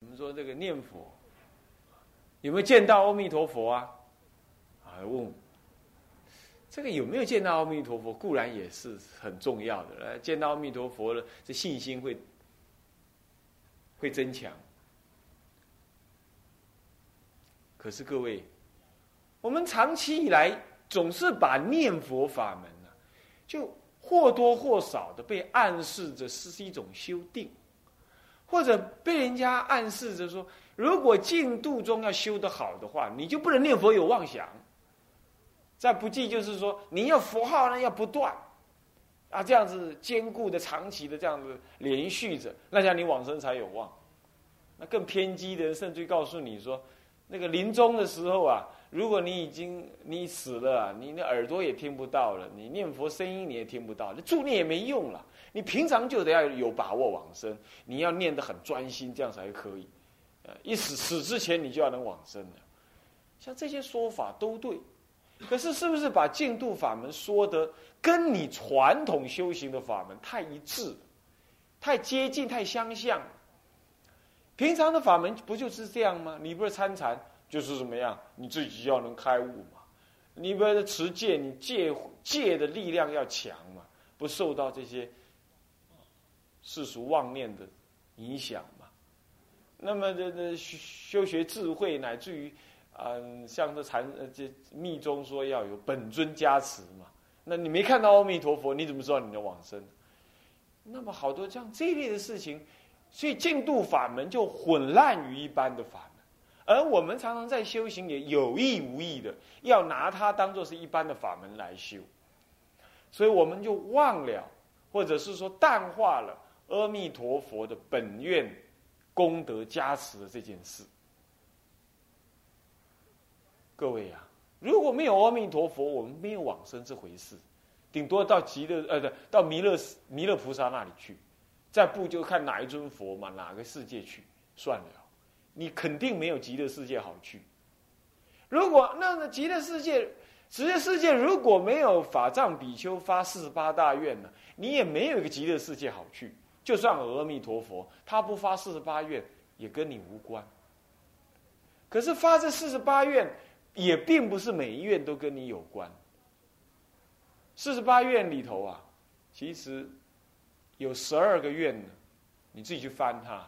我们说这个念佛有没有见到阿弥陀佛啊？啊，问这个有没有见到阿弥陀佛，固然也是很重要的。呃，见到阿弥陀佛了，这信心会会增强。可是各位，我们长期以来总是把念佛法门呢，就或多或少的被暗示着是一种修定。或者被人家暗示着说，如果净度中要修得好的话，你就不能念佛有妄想。再不济就是说，你要佛号呢要不断，啊这样子坚固的、长期的这样子连续着，那样你往生才有望。那更偏激的人甚至告诉你说，那个临终的时候啊，如果你已经你死了，你的耳朵也听不到了，你念佛声音你也听不到，你助念也没用了。你平常就得要有把握往生，你要念得很专心，这样才可以。呃，一死死之前你就要能往生的。像这些说法都对，可是是不是把净度法门说的跟你传统修行的法门太一致，太接近、太相像？平常的法门不就是这样吗？你不是参禅就是怎么样？你自己要能开悟嘛？你不是持戒，你戒戒的力量要强嘛？不受到这些。世俗妄念的影响嘛，那么这这修学智慧，乃至于嗯，像这禅呃这密宗说要有本尊加持嘛，那你没看到阿弥陀佛，你怎么知道你的往生？那么好多像这类的事情，所以净度法门就混乱于一般的法门，而我们常常在修行也有意无意的要拿它当做是一般的法门来修，所以我们就忘了，或者是说淡化了。阿弥陀佛的本愿功德加持的这件事，各位啊，如果没有阿弥陀佛，我们没有往生这回事，顶多到极乐呃，对，到弥勒弥勒菩萨那里去，再不就看哪一尊佛嘛，哪个世界去算了，你肯定没有极乐世界好去。如果那个极乐世界，极乐世界如果没有法藏比丘发四十八大愿呢，你也没有一个极乐世界好去。就算阿弥陀佛，他不发四十八愿，也跟你无关。可是发这四十八愿，也并不是每一愿都跟你有关。四十八愿里头啊，其实有十二个愿呢，你自己去翻它。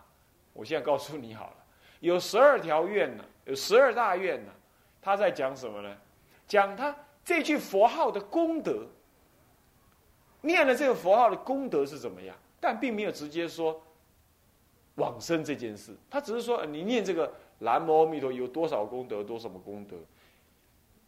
我现在告诉你好了，有十二条愿呢，有十二大愿呢。他在讲什么呢？讲他这句佛号的功德，念了这个佛号的功德是怎么样？但并没有直接说往生这件事，他只是说你念这个南无阿弥陀有多少功德，多什么功德，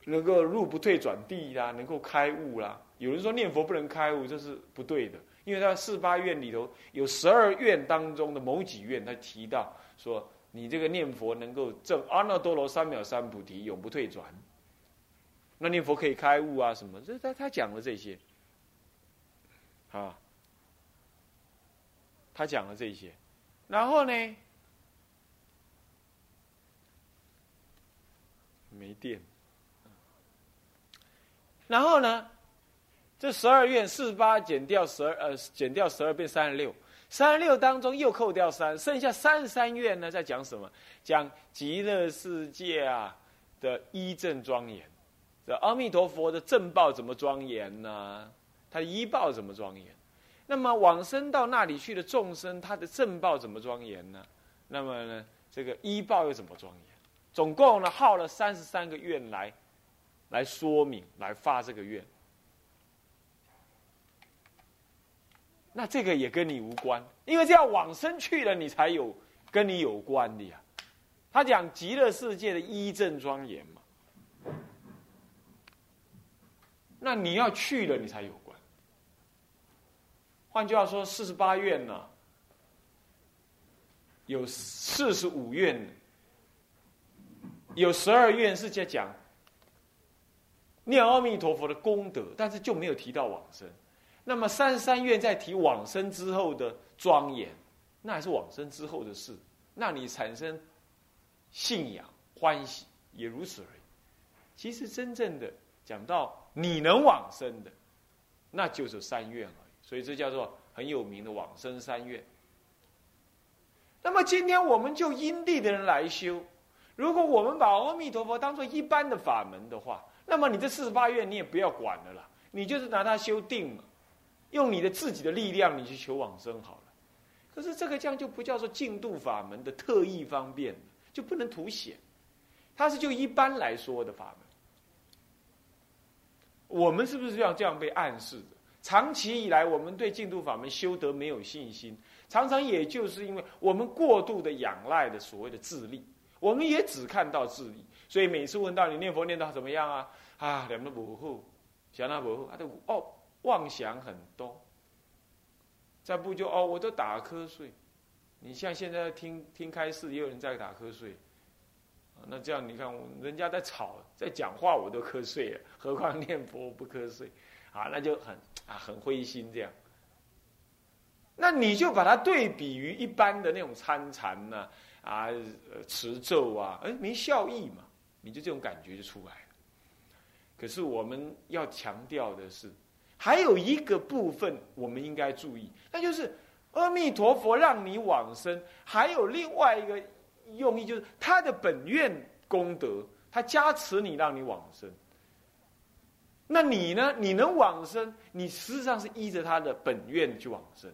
能够入不退转地啦，能够开悟啦。有人说念佛不能开悟，这是不对的，因为他四八愿里头有十二愿当中的某几愿，他提到说你这个念佛能够证阿耨多罗三藐三菩提，永不退转。那念佛可以开悟啊？什么？这他他讲了这些，啊。他讲了这些，然后呢？没电。然后呢？这十二愿四十八减掉十二，呃，减掉十二变三十六。三十六当中又扣掉三，剩下三十三愿呢？在讲什么？讲极乐世界啊的一正庄严。这阿弥陀佛的正报怎么庄严呢？他的一报怎么庄严？那么往生到那里去的众生，他的正报怎么庄严呢？那么呢，这个一报又怎么庄严？总共呢，耗了三十三个愿来，来说明，来发这个愿。那这个也跟你无关，因为这样往生去了，你才有跟你有关的呀。他讲极乐世界的一正庄严嘛，那你要去了，你才有关。换句话说，四十八愿呢，有四十五愿，有十二愿是在讲念阿弥陀佛的功德，但是就没有提到往生。那么三十三愿在提往生之后的庄严，那还是往生之后的事。那你产生信仰欢喜也如此而已。其实真正的讲到你能往生的，那就是三愿了。所以这叫做很有名的往生三愿。那么今天我们就因地的人来修。如果我们把阿弥陀佛当做一般的法门的话，那么你这四十八愿你也不要管了啦，你就是拿它修定嘛，用你的自己的力量你去求往生好了。可是这个这样就不叫做净度法门的特异方便，就不能凸显。它是就一般来说的法门。我们是不是要这样被暗示的？长期以来，我们对净度法门修得没有信心，常常也就是因为我们过度的仰赖的所谓的自力。我们也只看到智力，所以每次问到你念佛念到怎么样啊？啊，两个不护，想那不护，他都哦妄想很多。再不就哦，我都打瞌睡。你像现在听听开示，也有人在打瞌睡。那这样你看，人家在吵，在讲话，我都瞌睡了，何况念佛不瞌睡？啊，那就很啊很灰心这样。那你就把它对比于一般的那种参禅呢？啊，持咒啊，哎，没效益嘛，你就这种感觉就出来了。可是我们要强调的是，还有一个部分我们应该注意，那就是阿弥陀佛让你往生，还有另外一个用意，就是他的本愿功德，他加持你让你往生。那你呢？你能往生，你实际上是依着他的本愿去往生。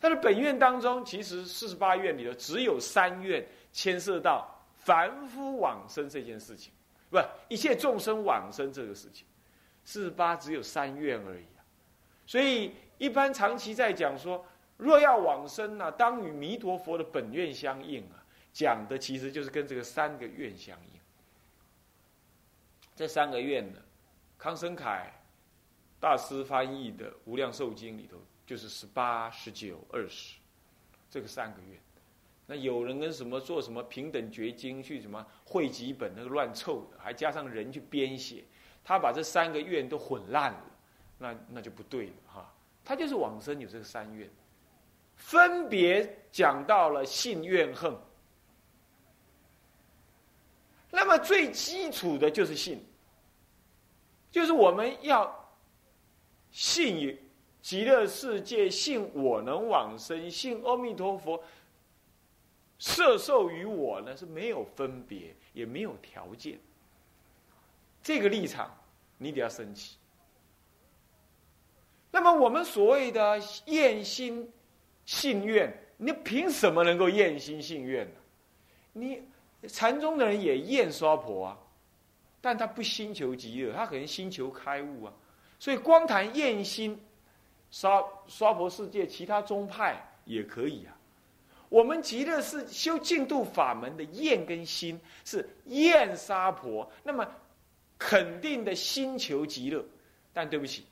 他的本愿当中，其实四十八愿里头只有三愿牵涉到凡夫往生这件事情，不，一切众生往生这个事情，四十八只有三愿而已啊。所以一般长期在讲说，若要往生呢，当与弥陀佛的本愿相应啊，讲的其实就是跟这个三个愿相应。这三个愿呢，康生凯大师翻译的《无量寿经》里头。就是十八、十九、二十，这个三个月。那有人跟什么做什么平等绝经去什么汇集本那个乱凑的，还加上人去编写，他把这三个愿都混烂了，那那就不对了哈。他就是往生有这个三愿，分别讲到了信怨恨。那么最基础的就是信，就是我们要信于。极乐世界，信我能往生，信阿弥陀佛摄受于我呢，是没有分别，也没有条件。这个立场，你得要升起。那么我们所谓的厌心信愿，你凭什么能够厌心信愿呢？你禅宗的人也厌娑婆啊，但他不心求极乐，他可能心求开悟啊。所以光谈厌心。娑娑婆世界，其他宗派也可以啊。我们极乐是修净度法门的厌跟心，是厌娑婆，那么肯定的心求极乐。但对不起，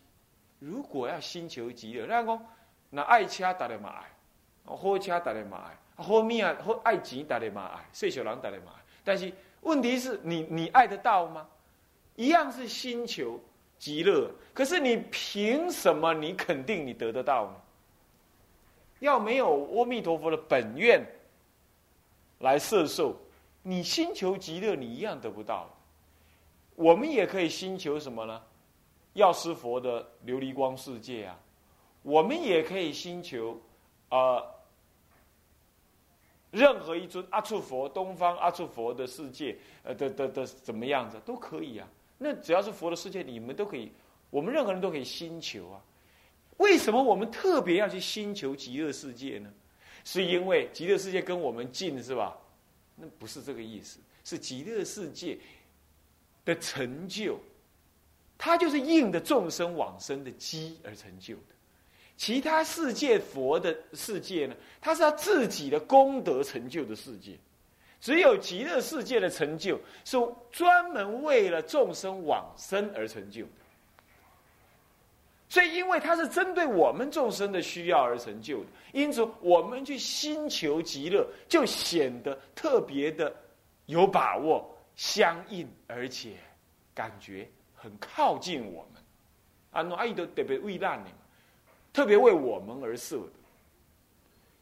如果要心求极乐，那讲那爱车大家嘛爱，好车大家嘛爱，好命啊，好爱钱大家嘛爱，岁小人大家嘛爱。但是问题是你你爱得到吗？一样是心求。极乐，可是你凭什么？你肯定你得得到呢？要没有阿弥陀佛的本愿来摄受，你心求极乐，你一样得不到。我们也可以寻求什么呢？药师佛的琉璃光世界啊，我们也可以寻求啊，任何一尊阿处佛、东方阿处佛的世界，呃的的的怎么样子都可以啊。那只要是佛的世界，你们都可以，我们任何人都可以寻求啊。为什么我们特别要去寻求极乐世界呢？是因为极乐世界跟我们近，是吧？那不是这个意思，是极乐世界的成就，它就是应的众生往生的机而成就的。其他世界佛的世界呢，它是他自己的功德成就的世界。只有极乐世界的成就，是专门为了众生往生而成就的。所以，因为它是针对我们众生的需要而成就的，因此我们去心求极乐，就显得特别的有把握、相应，而且感觉很靠近我们。啊，那阿弥陀特别为难你，特别为我们而设的。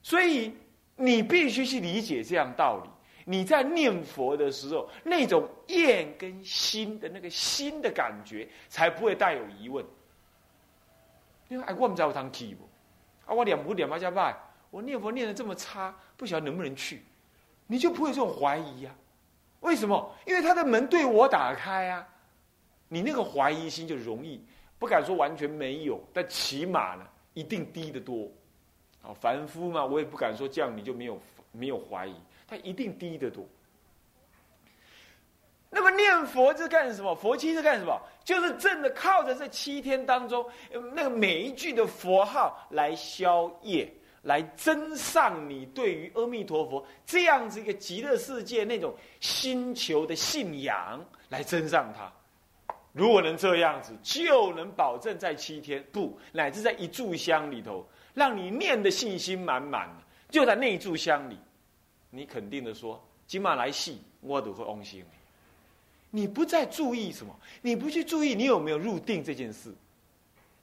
所以，你必须去理解这样道理。你在念佛的时候，那种厌跟心的那个心的感觉，才不会带有疑问。因为哎，我唔知有通气不？啊，我念佛念啊，才歹，我念佛念的这么差，不晓得能不能去，你就不会这种怀疑呀？为什么？因为他的门对我打开啊，你那个怀疑心就容易，不敢说完全没有，但起码呢，一定低得多。啊，凡夫嘛，我也不敢说这样你就没有没有怀疑，他一定低得多。那么念佛是干什么？佛七是干什么？就是真的靠着这七天当中，那个每一句的佛号来消业，来增上你对于阿弥陀佛这样子一个极乐世界那种星球的信仰，来增上它。如果能这样子，就能保证在七天不乃至在一炷香里头，让你念的信心满满，就在那一炷香里，你肯定的说：今晚来戏，我都会安心。你不再注意什么？你不去注意你有没有入定这件事，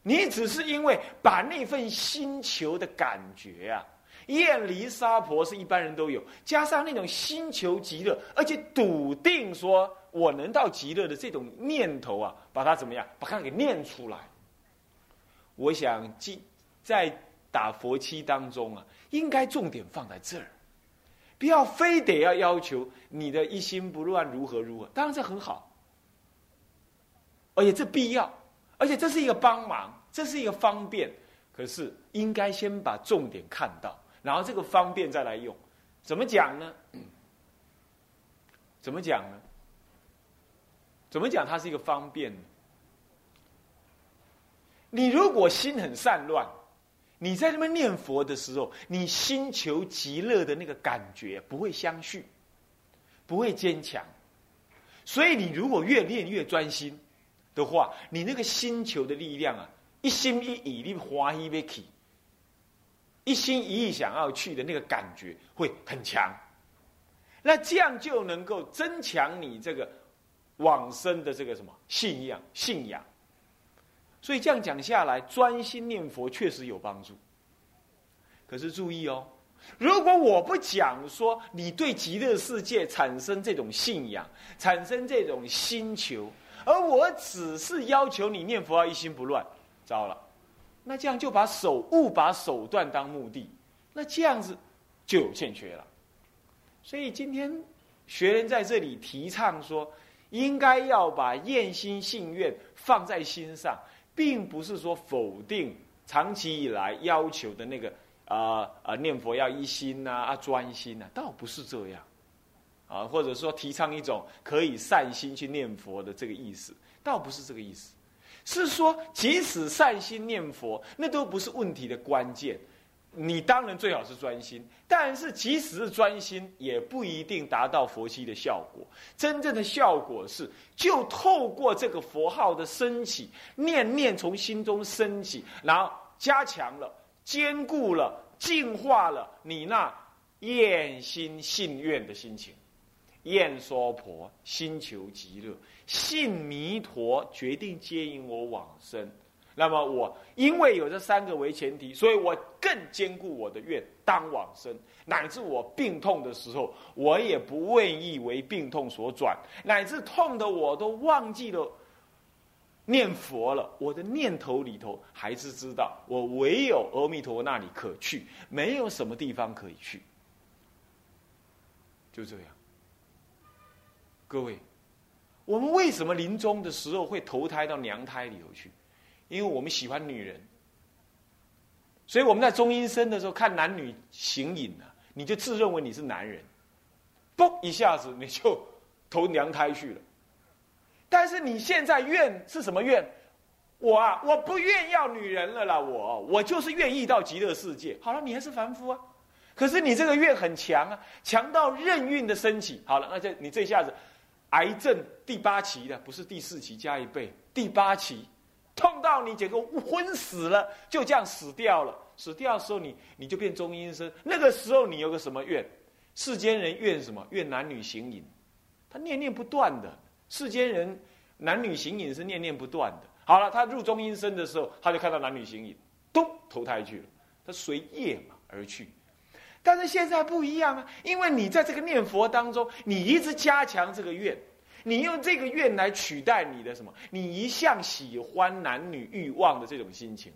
你只是因为把那份星球的感觉啊，厌离沙婆是一般人都有，加上那种星球极乐，而且笃定说我能到极乐的这种念头啊，把它怎么样？把它给念出来。我想，在在打佛七当中啊，应该重点放在这儿。不要非得要要求你的一心不乱如何如何，当然这很好，而且这必要，而且这是一个帮忙，这是一个方便。可是应该先把重点看到，然后这个方便再来用。怎么讲呢？怎么讲呢？怎么讲它是一个方便？你如果心很散乱。你在那边念佛的时候，你心求极乐的那个感觉不会相续，不会坚强。所以你如果越练越专心的话，你那个心求的力量啊，一心一意你华一别起，一心一意想要去的那个感觉会很强。那这样就能够增强你这个往生的这个什么信仰信仰。所以这样讲下来，专心念佛确实有帮助。可是注意哦，如果我不讲说你对极乐世界产生这种信仰、产生这种心求，而我只是要求你念佛要一心不乱，糟了，那这样就把手误把手段当目的，那这样子就有欠缺了。所以今天学人在这里提倡说，应该要把厌心信愿放在心上。并不是说否定长期以来要求的那个啊啊念佛要一心呐啊专心呐，倒不是这样，啊或者说提倡一种可以善心去念佛的这个意思，倒不是这个意思，是说即使善心念佛，那都不是问题的关键。你当然最好是专心，但是即使是专心，也不一定达到佛系的效果。真正的效果是，就透过这个佛号的升起，念念从心中升起，然后加强了、坚固了、净化了你那厌心信愿的心情。厌娑婆心求极乐，信弥陀决定接引我往生。那么我因为有这三个为前提，所以我更坚固我的愿当往生，乃至我病痛的时候，我也不愿意为病痛所转，乃至痛的我都忘记了念佛了，我的念头里头还是知道我唯有阿弥陀那里可去，没有什么地方可以去，就这样。各位，我们为什么临终的时候会投胎到娘胎里头去？因为我们喜欢女人，所以我们在中阴身的时候看男女形影啊，你就自认为你是男人，嘣一下子你就投娘胎去了。但是你现在愿是什么愿？我啊，我不愿要女人了啦，我我就是愿意到极乐世界。好了，你还是凡夫啊，可是你这个愿很强啊，强到任运的升起。好了，那这你这下子癌症第八期的，不是第四期加一倍，第八期。痛到你结果昏死了，就这样死掉了。死掉的时候，你你就变中阴身。那个时候，你有个什么愿？世间人愿什么？愿男女行淫。他念念不断的。世间人男女行淫是念念不断的。好了，他入中阴身的时候，他就看到男女行淫，咚投胎去了。他随业嘛而去。但是现在不一样啊，因为你在这个念佛当中，你一直加强这个愿。你用这个愿来取代你的什么？你一向喜欢男女欲望的这种心情，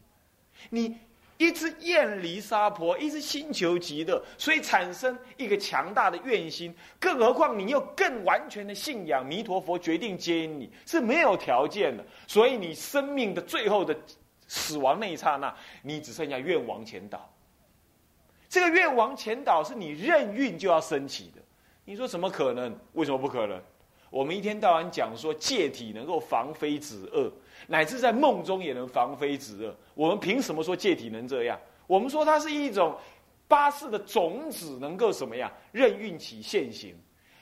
你一直厌离娑婆，一直心求极乐，所以产生一个强大的愿心。更何况你又更完全的信仰弥陀佛，决定接引你，是没有条件的。所以你生命的最后的死亡那一刹那，你只剩下愿王前导。这个愿王前导是你任运就要升起的。你说怎么可能？为什么不可能？我们一天到晚讲说戒体能够防非止恶。乃至在梦中也能防非止恶。我们凭什么说戒体能这样？我们说它是一种八士的种子，能够什么样任运起现行。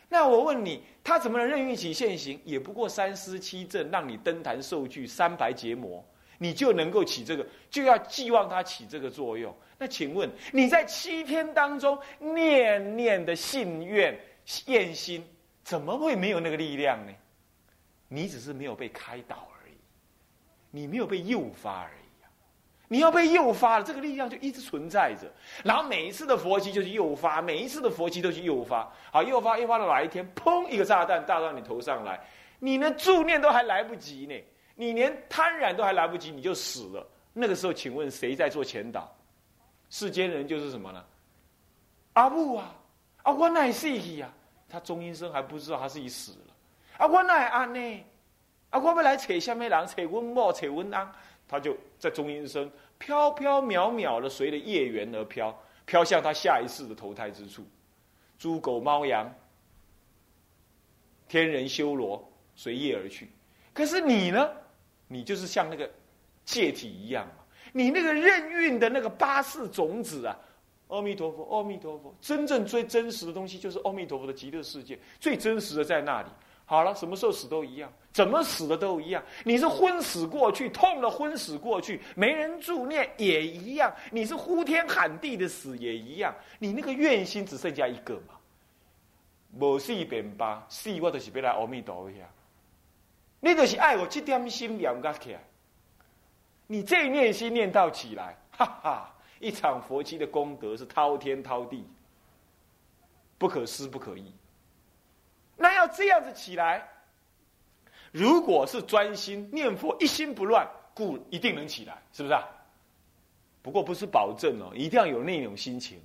那我问你，它怎么能任运起现行？也不过三思七正，让你登坛受具，三白结魔，你就能够起这个，就要寄望它起这个作用。那请问你在七天当中念念的信愿愿心，怎么会没有那个力量呢？你只是没有被开导而已。你没有被诱发而已啊！你要被诱发了，这个力量就一直存在着。然后每一次的佛期就是诱发，每一次的佛期都是诱发。好，诱发诱发到哪一天，砰！一个炸弹炸到你头上来，你连助念都还来不及呢，你连贪染都还来不及，你就死了。那个时候，请问谁在做前导？世间人就是什么呢？阿布啊，啊，我乃是去啊，他中阴生还不知道他自己死了。啊，我乃安呢？啊！我要来扯下面人，扯温某，扯温安，他就在中阴生飘飘渺渺的随着业缘而飘，飘向他下一世的投胎之处。猪狗猫羊，天人修罗随业而去。可是你呢？你就是像那个戒体一样嘛。你那个任运的那个八世种子啊，阿弥陀佛，阿弥陀佛。真正最真实的东西就是阿弥陀佛的极乐世界，最真实的在那里。好了，什么时候死都一样，怎么死的都一样。你是昏死过去，痛了昏死过去，没人助念也一样。你是呼天喊地的死也一样。你那个愿心只剩下一个嘛？无死便罢，死我就是要来阿弥陀佛。你就是爱我这点心念个起来，你这念心念到起来，哈哈，一场佛期的功德是滔天滔地，不可思不可议。那要这样子起来，如果是专心念佛，一心不乱，故一定能起来，是不是啊？不过不是保证哦，一定要有那种心情，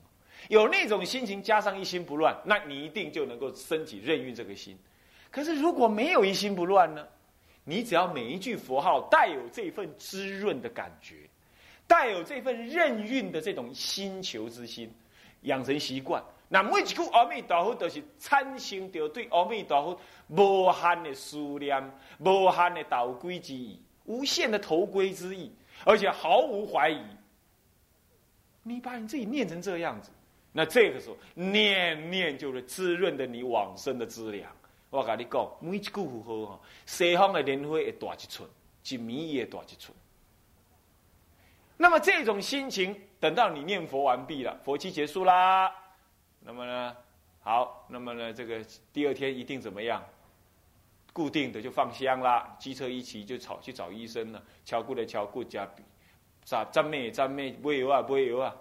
有那种心情加上一心不乱，那你一定就能够升起任运这个心。可是如果没有一心不乱呢？你只要每一句佛号带有这份滋润的感觉，带有这份任运的这种心求之心，养成习惯。那每一句阿弥陀佛都是产生着对阿弥陀佛无限的思念、无限的导归之意、无限的投归之意，而且毫无怀疑。你把你自己念成这样子，那这个时候念念就是滋润的你往生的资粮。我跟你讲，每一句佛号哈，西方的莲花会大一寸，一米也大一寸。那么这种心情，等到你念佛完毕了，佛期结束啦。那么呢，好，那么呢，这个第二天一定怎么样？固定的就放香啦，机车一骑就找去找医生了，敲过来敲过加比，咋沾妹沾妹不会油啊不会油啊，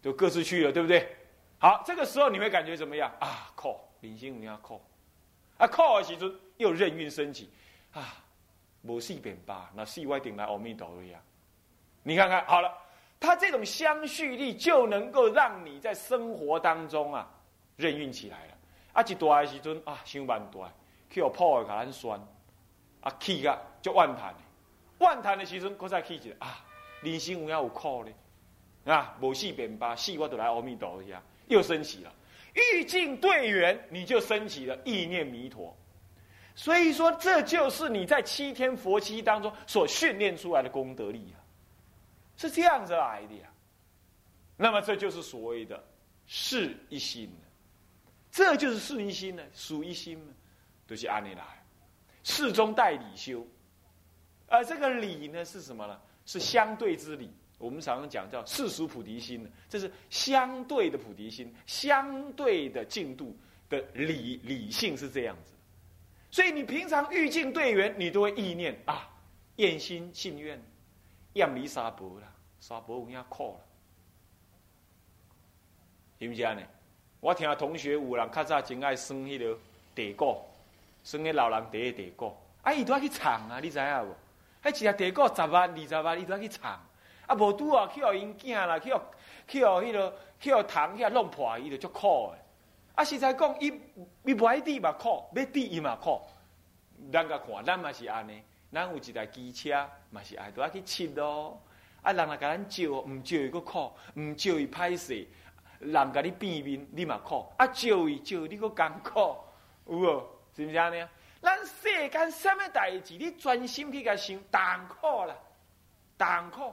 就各自去了，对不对？好，这个时候你会感觉怎么样啊？靠，领心五要靠，啊靠的时阵又任运升起，啊，无四变八，那四外顶来阿弥陀佛呀，你看看好了。他这种相续力就能够让你在生活当中啊，任运起来了。啊，一大的时阵啊，想万大，去有破的甲咱酸，啊，气个就万叹的，万叹的时阵，搁再气一下啊，人生有影有苦呢，啊，无死便罢，死我就来阿弥陀佛呀，又升起了，欲境对缘，你就升起了意念弥陀。所以说，这就是你在七天佛期当中所训练出来的功德力啊。是这样子来的呀，那么这就是所谓的事一心这就是事一心呢，属一心呢，都是按理来，事中带理修，而这个理呢是什么呢？是相对之理。我们常常讲叫世俗菩提心呢，这是相对的菩提心，相对的进度的理理性是这样子。所以你平常欲境队员，你都会意念啊，愿心信愿。厌离沙婆啦，沙婆有影苦啦，是不是安尼？我听同学有人较早真爱算迄个地鼓，算迄老人地的地鼓，啊，伊都要去唱啊，你知影无？迄一只地鼓十万、二十万，伊都要去唱。啊，无拄啊，去互因囝啦，去互去互迄落去互虫遐弄破，伊就足苦诶。啊，实在讲，伊伊无爱滴嘛苦，要滴伊嘛苦。咱甲看，咱嘛是安尼，咱有一台机车，嘛是爱都爱去骑咯。啊，人来甲咱招，毋招伊个苦，毋招伊歹势，人甲你变面，你嘛苦。啊，招伊招你个艰苦，有无？是毋是安尼啊？咱世间什么代志，你专心去甲想，痛苦啦，痛苦。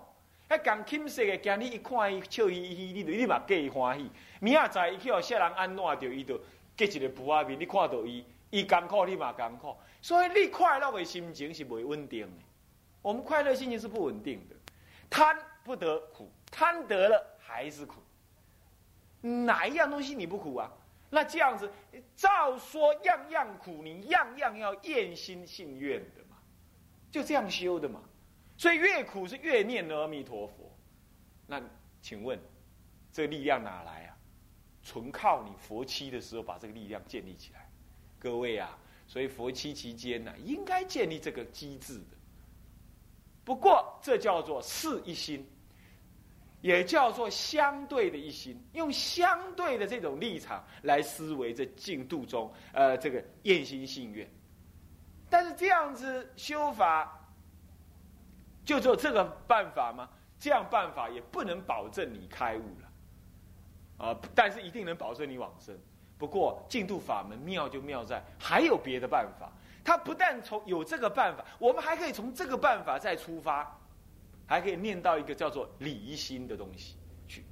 迄刚轻色的，今日一看伊笑嘻嘻，你你嘛过伊欢喜。明仔载伊去互人安怎着，伊就结一个布仔面，你看到伊，伊艰苦，你嘛艰苦。所以你快乐的心情是袂稳定的。我们快乐心情是不稳定的，贪不得苦，贪得了还是苦。哪一样东西你不苦啊？那这样子，照说样样苦，你样样要厌心信愿的嘛，就这样修的嘛。所以越苦是越念阿弥陀佛。那请问，这个力量哪来啊？纯靠你佛期的时候把这个力量建立起来。各位啊，所以佛期期间呢，应该建立这个机制的。不过这叫做是一心。也叫做相对的一心，用相对的这种立场来思维这净度中，呃，这个厌心信愿。但是这样子修法，就只有这个办法吗？这样办法也不能保证你开悟了，啊，但是一定能保证你往生。不过净度法门妙就妙在还有别的办法，它不但从有这个办法，我们还可以从这个办法再出发。还可以念到一个叫做理心的东西去，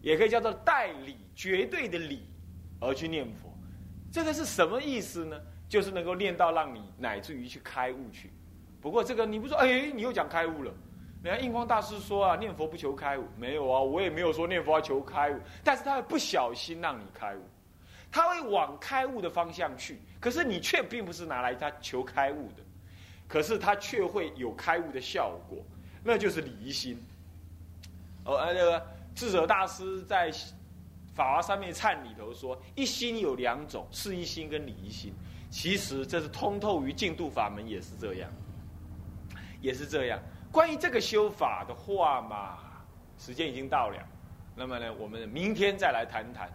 也可以叫做代理绝对的理而去念佛，这个是什么意思呢？就是能够念到让你乃至于去开悟去。不过这个你不说，哎，你又讲开悟了。人家印光大师说啊，念佛不求开悟，没有啊，我也没有说念佛要求开悟，但是他会不小心让你开悟，他会往开悟的方向去，可是你却并不是拿来他求开悟的，可是他却会有开悟的效果。那就是离心。哦，那个智者大师在《法华三昧忏》里头说，一心有两种，是一心跟离心。其实这是通透于净度法门，也是这样，也是这样。关于这个修法的话嘛，时间已经到了，那么呢，我们明天再来谈谈。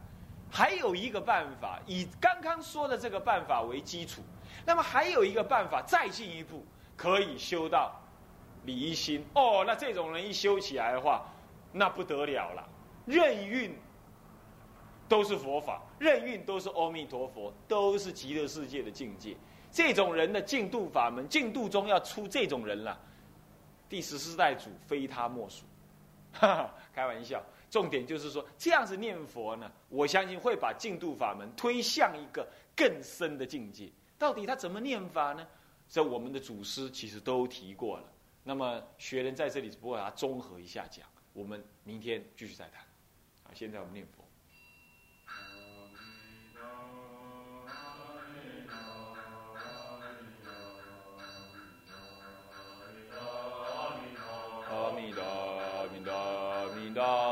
还有一个办法，以刚刚说的这个办法为基础，那么还有一个办法再进一步，可以修到。理一心哦，那这种人一修起来的话，那不得了了。任运都是佛法，任运都是阿弥陀佛，都是极乐世界的境界。这种人的净度法门，净度中要出这种人了，第十四代祖非他莫属。哈哈，开玩笑，重点就是说，这样子念佛呢，我相信会把净度法门推向一个更深的境界。到底他怎么念法呢？这我们的祖师其实都提过了。那么学人在这里只不过把它综合一下讲，我们明天继续再谈。啊，现在我们念佛。Govinda.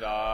감사합니다.